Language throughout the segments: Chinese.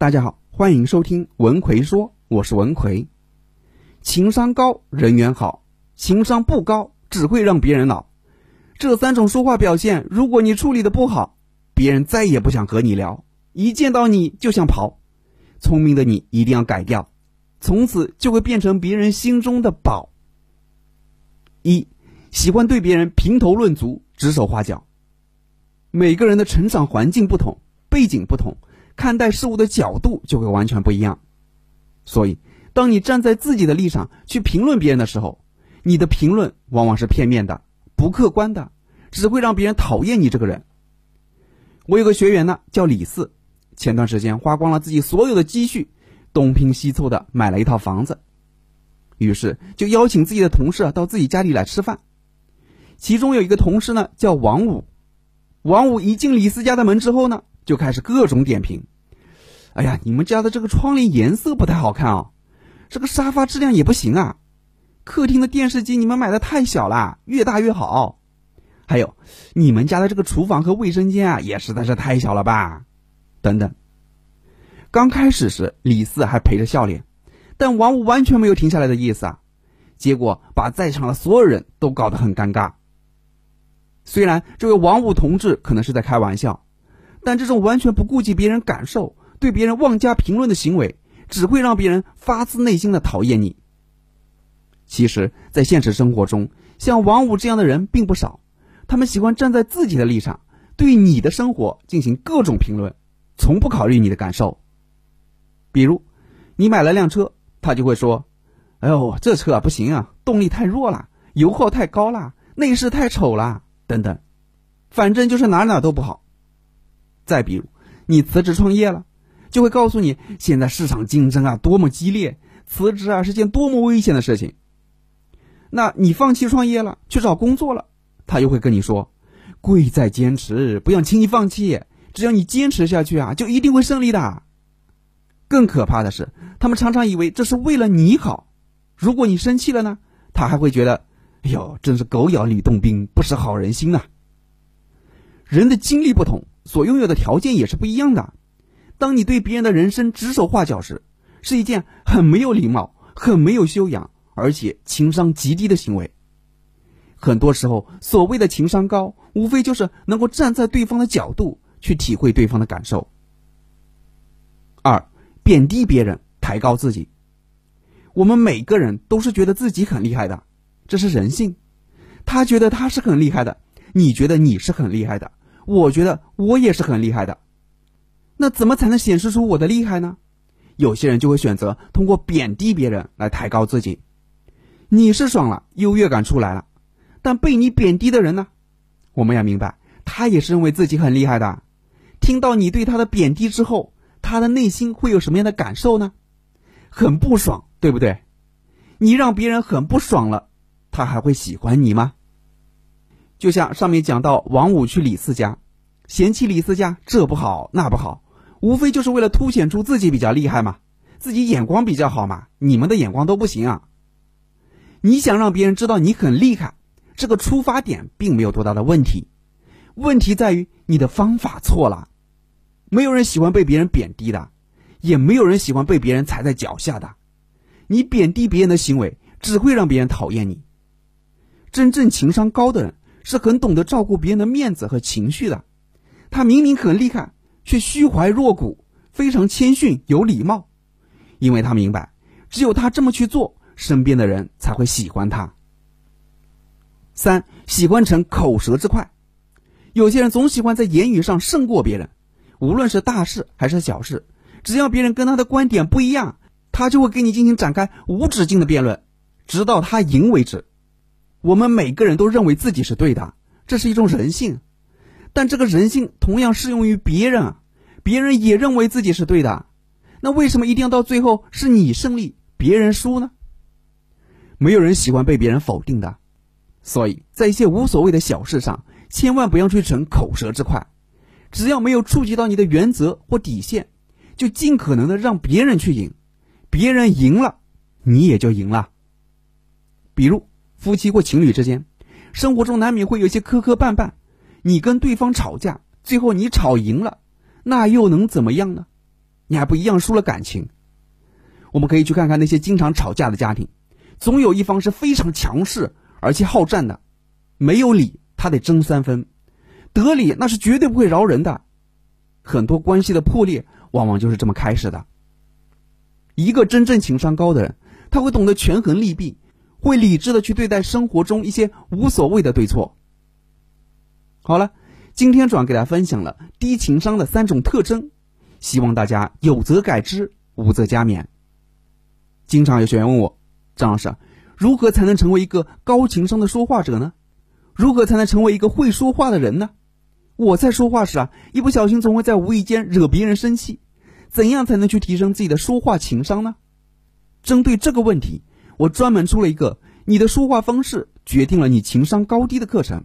大家好，欢迎收听文奎说，我是文奎。情商高，人缘好；情商不高，只会让别人恼。这三种说话表现，如果你处理的不好，别人再也不想和你聊，一见到你就想跑。聪明的你一定要改掉，从此就会变成别人心中的宝。一，喜欢对别人评头论足、指手画脚。每个人的成长环境不同，背景不同。看待事物的角度就会完全不一样，所以，当你站在自己的立场去评论别人的时候，你的评论往往是片面的、不客观的，只会让别人讨厌你这个人。我有个学员呢，叫李四，前段时间花光了自己所有的积蓄，东拼西凑的买了一套房子，于是就邀请自己的同事到自己家里来吃饭。其中有一个同事呢，叫王五，王五一进李四家的门之后呢。就开始各种点评，哎呀，你们家的这个窗帘颜色不太好看啊，这个沙发质量也不行啊，客厅的电视机你们买的太小了，越大越好。还有，你们家的这个厨房和卫生间啊，也实在是太小了吧？等等。刚开始时，李四还陪着笑脸，但王五完全没有停下来的意思啊，结果把在场的所有人都搞得很尴尬。虽然这位王五同志可能是在开玩笑。但这种完全不顾及别人感受、对别人妄加评论的行为，只会让别人发自内心的讨厌你。其实，在现实生活中，像王五这样的人并不少，他们喜欢站在自己的立场，对你的生活进行各种评论，从不考虑你的感受。比如，你买了辆车，他就会说：“哎呦，这车不行啊，动力太弱了，油耗太高了，内饰太丑了，等等，反正就是哪哪都不好。”再比如，你辞职创业了，就会告诉你现在市场竞争啊多么激烈，辞职啊是件多么危险的事情。那你放弃创业了，去找工作了，他又会跟你说，贵在坚持，不要轻易放弃，只要你坚持下去啊，就一定会胜利的。更可怕的是，他们常常以为这是为了你好，如果你生气了呢，他还会觉得，哎呦，真是狗咬吕洞宾，不识好人心呐。人的经历不同。所拥有的条件也是不一样的。当你对别人的人生指手画脚时，是一件很没有礼貌、很没有修养，而且情商极低的行为。很多时候，所谓的情商高，无非就是能够站在对方的角度去体会对方的感受。二，贬低别人，抬高自己。我们每个人都是觉得自己很厉害的，这是人性。他觉得他是很厉害的，你觉得你是很厉害的。我觉得我也是很厉害的，那怎么才能显示出我的厉害呢？有些人就会选择通过贬低别人来抬高自己。你是爽了，优越感出来了，但被你贬低的人呢？我们要明白，他也是认为自己很厉害的。听到你对他的贬低之后，他的内心会有什么样的感受呢？很不爽，对不对？你让别人很不爽了，他还会喜欢你吗？就像上面讲到，王五去李四家，嫌弃李四家这不好那不好，无非就是为了凸显出自己比较厉害嘛，自己眼光比较好嘛，你们的眼光都不行啊。你想让别人知道你很厉害，这个出发点并没有多大的问题，问题在于你的方法错了。没有人喜欢被别人贬低的，也没有人喜欢被别人踩在脚下的。你贬低别人的行为，只会让别人讨厌你。真正情商高的人。是很懂得照顾别人的面子和情绪的，他明明很厉害，却虚怀若谷，非常谦逊有礼貌，因为他明白，只有他这么去做，身边的人才会喜欢他。三喜欢逞口舌之快，有些人总喜欢在言语上胜过别人，无论是大事还是小事，只要别人跟他的观点不一样，他就会跟你进行展开无止境的辩论，直到他赢为止。我们每个人都认为自己是对的，这是一种人性，但这个人性同样适用于别人，别人也认为自己是对的，那为什么一定要到最后是你胜利，别人输呢？没有人喜欢被别人否定的，所以在一些无所谓的小事上，千万不要去逞口舌之快，只要没有触及到你的原则或底线，就尽可能的让别人去赢，别人赢了，你也就赢了。比如。夫妻或情侣之间，生活中难免会有些磕磕绊绊。你跟对方吵架，最后你吵赢了，那又能怎么样呢？你还不一样输了感情。我们可以去看看那些经常吵架的家庭，总有一方是非常强势而且好战的，没有理他得争三分，得理那是绝对不会饶人的。很多关系的破裂往往就是这么开始的。一个真正情商高的人，他会懂得权衡利弊，会理智的去对待生活中一些无所谓的对错。好了，今天主要给大家分享了低情商的三种特征，希望大家有则改之，无则加勉。经常有学员问我，张老师，如何才能成为一个高情商的说话者呢？如何才能成为一个会说话的人呢？我在说话时啊，一不小心总会在无意间惹别人生气，怎样才能去提升自己的说话情商呢？针对这个问题，我专门出了一个“你的说话方式决定了你情商高低”的课程，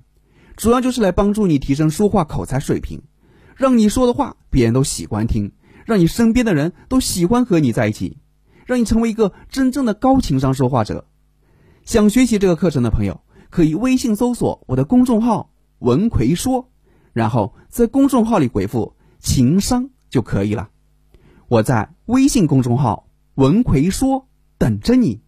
主要就是来帮助你提升说话口才水平，让你说的话别人都喜欢听，让你身边的人都喜欢和你在一起，让你成为一个真正的高情商说话者。想学习这个课程的朋友，可以微信搜索我的公众号“文奎说”。然后在公众号里回复“情商”就可以了。我在微信公众号“文奎说”等着你。